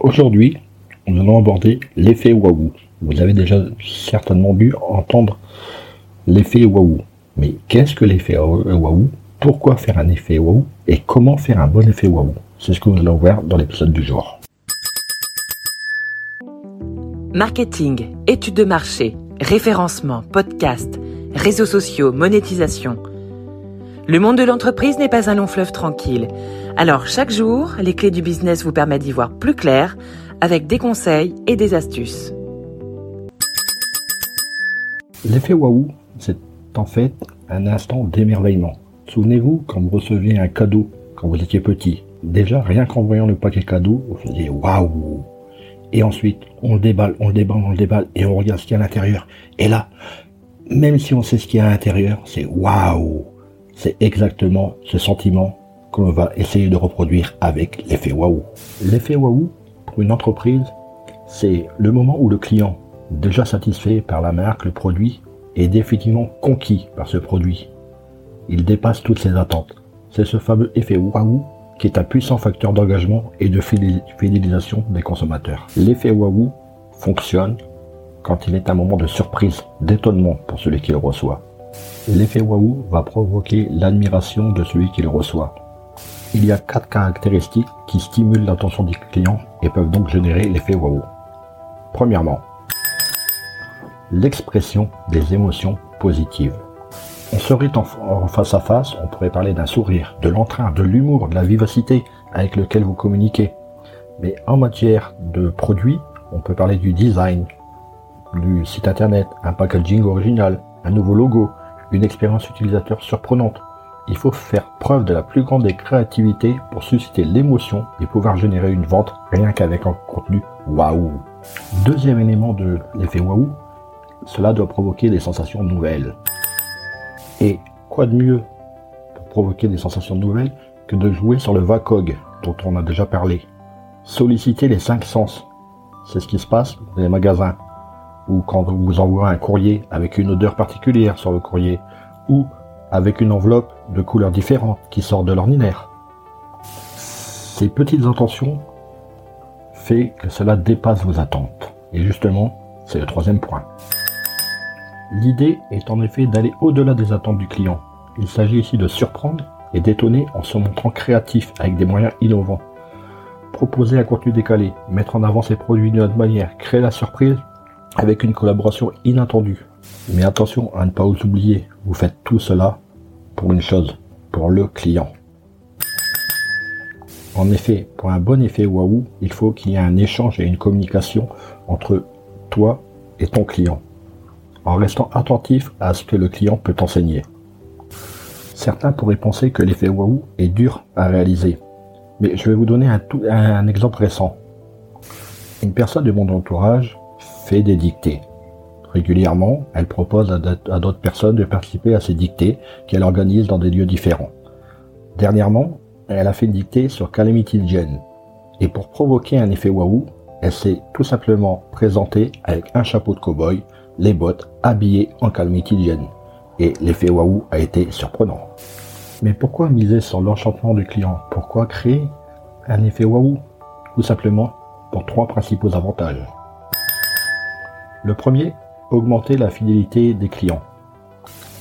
Aujourd'hui, nous allons aborder l'effet waouh. Vous avez déjà certainement dû entendre l'effet waouh. Mais qu'est-ce que l'effet waouh Pourquoi faire un effet waouh Et comment faire un bon effet waouh C'est ce que nous allons voir dans l'épisode du jour. Marketing, études de marché, référencement, podcast, réseaux sociaux, monétisation. Le monde de l'entreprise n'est pas un long fleuve tranquille. Alors chaque jour, les clés du business vous permettent d'y voir plus clair avec des conseils et des astuces. L'effet waouh, c'est en fait un instant d'émerveillement. Souvenez-vous quand vous receviez un cadeau quand vous étiez petit. Déjà, rien qu'en voyant le paquet cadeau, vous faisiez waouh. Et ensuite, on le déballe, on le déballe, on le déballe et on regarde ce qu'il y a à l'intérieur. Et là, même si on sait ce qu'il y a à l'intérieur, c'est waouh. C'est exactement ce sentiment qu'on va essayer de reproduire avec l'effet waouh. L'effet waouh, pour une entreprise, c'est le moment où le client, déjà satisfait par la marque, le produit, est définitivement conquis par ce produit. Il dépasse toutes ses attentes. C'est ce fameux effet waouh qui est un puissant facteur d'engagement et de fidélisation des consommateurs. L'effet waouh fonctionne quand il est un moment de surprise, d'étonnement pour celui qui le reçoit. L'effet waouh va provoquer l'admiration de celui qui le reçoit. Il y a quatre caractéristiques qui stimulent l'attention du client et peuvent donc générer l'effet waouh. Premièrement, l'expression des émotions positives. On serait en, face à face, on pourrait parler d'un sourire, de l'entrain, de l'humour, de la vivacité avec lequel vous communiquez. Mais en matière de produits, on peut parler du design, du site internet, un packaging original, un nouveau logo, une expérience utilisateur surprenante. Il faut faire preuve de la plus grande des créativités pour susciter l'émotion et pouvoir générer une vente rien qu'avec un contenu waouh. Deuxième élément de l'effet waouh, cela doit provoquer des sensations nouvelles. Et quoi de mieux pour provoquer des sensations nouvelles que de jouer sur le VACOG dont on a déjà parlé? Solliciter les cinq sens. C'est ce qui se passe dans les magasins ou quand vous envoie un courrier avec une odeur particulière sur le courrier, ou avec une enveloppe de couleurs différentes qui sort de l'ordinaire. Ces petites intentions fait que cela dépasse vos attentes. Et justement, c'est le troisième point. L'idée est en effet d'aller au-delà des attentes du client. Il s'agit ici de surprendre et d'étonner en se montrant créatif avec des moyens innovants. Proposer un contenu décalé, mettre en avant ses produits d'une autre manière, créer la surprise avec une collaboration inattendue. Mais attention à ne pas vous oublier, vous faites tout cela pour une chose, pour le client. En effet, pour un bon effet waouh, il faut qu'il y ait un échange et une communication entre toi et ton client, en restant attentif à ce que le client peut enseigner. Certains pourraient penser que l'effet waouh est dur à réaliser, mais je vais vous donner un, un exemple récent. Une personne de mon entourage fait des dictées. Régulièrement, elle propose à d'autres personnes de participer à ces dictées qu'elle organise dans des lieux différents. Dernièrement, elle a fait une dictée sur Calamity Jane. Et pour provoquer un effet waouh, elle s'est tout simplement présentée avec un chapeau de cow-boy, les bottes habillées en Calamity Jane. Et l'effet waouh a été surprenant. Mais pourquoi miser sur l'enchantement du client? Pourquoi créer un effet waouh? Tout simplement pour trois principaux avantages. Le premier, augmenter la fidélité des clients.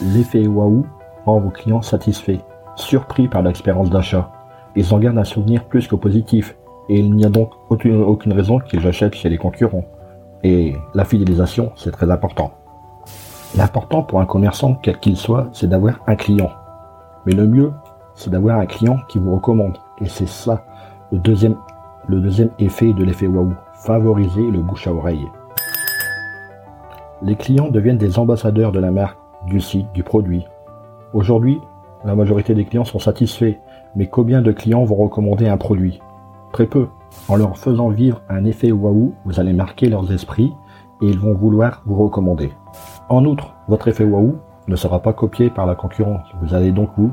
L'effet waouh rend vos clients satisfaits, surpris par l'expérience d'achat. Ils en gardent un souvenir plus que positif, et il n'y a donc aucune, raison qu'ils achètent chez les concurrents. Et la fidélisation, c'est très important. L'important pour un commerçant, quel qu'il soit, c'est d'avoir un client. Mais le mieux, c'est d'avoir un client qui vous recommande. Et c'est ça le deuxième, le deuxième effet de l'effet waouh. Favoriser le bouche à oreille. Les clients deviennent des ambassadeurs de la marque, du site, du produit. Aujourd'hui, la majorité des clients sont satisfaits, mais combien de clients vont recommander un produit? Très peu. En leur faisant vivre un effet waouh, vous allez marquer leurs esprits et ils vont vouloir vous recommander. En outre, votre effet waouh ne sera pas copié par la concurrence. Vous allez donc vous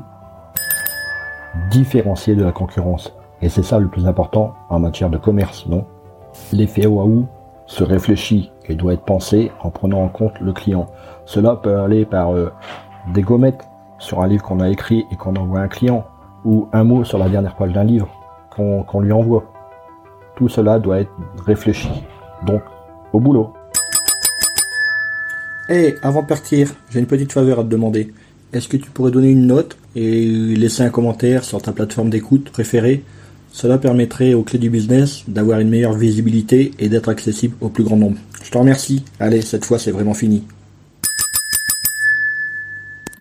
différencier de la concurrence. Et c'est ça le plus important en matière de commerce, non? L'effet waouh se réfléchit et doit être pensé en prenant en compte le client. Cela peut aller par euh, des gommettes sur un livre qu'on a écrit et qu'on envoie à un client, ou un mot sur la dernière page d'un livre qu'on lui envoie. Tout cela doit être réfléchi. Donc, au boulot. Eh, avant de partir, j'ai une petite faveur à te demander. Est-ce que tu pourrais donner une note et laisser un commentaire sur ta plateforme d'écoute préférée? Cela permettrait aux clés du business d'avoir une meilleure visibilité et d'être accessible au plus grand nombre. Je te remercie. Allez, cette fois c'est vraiment fini.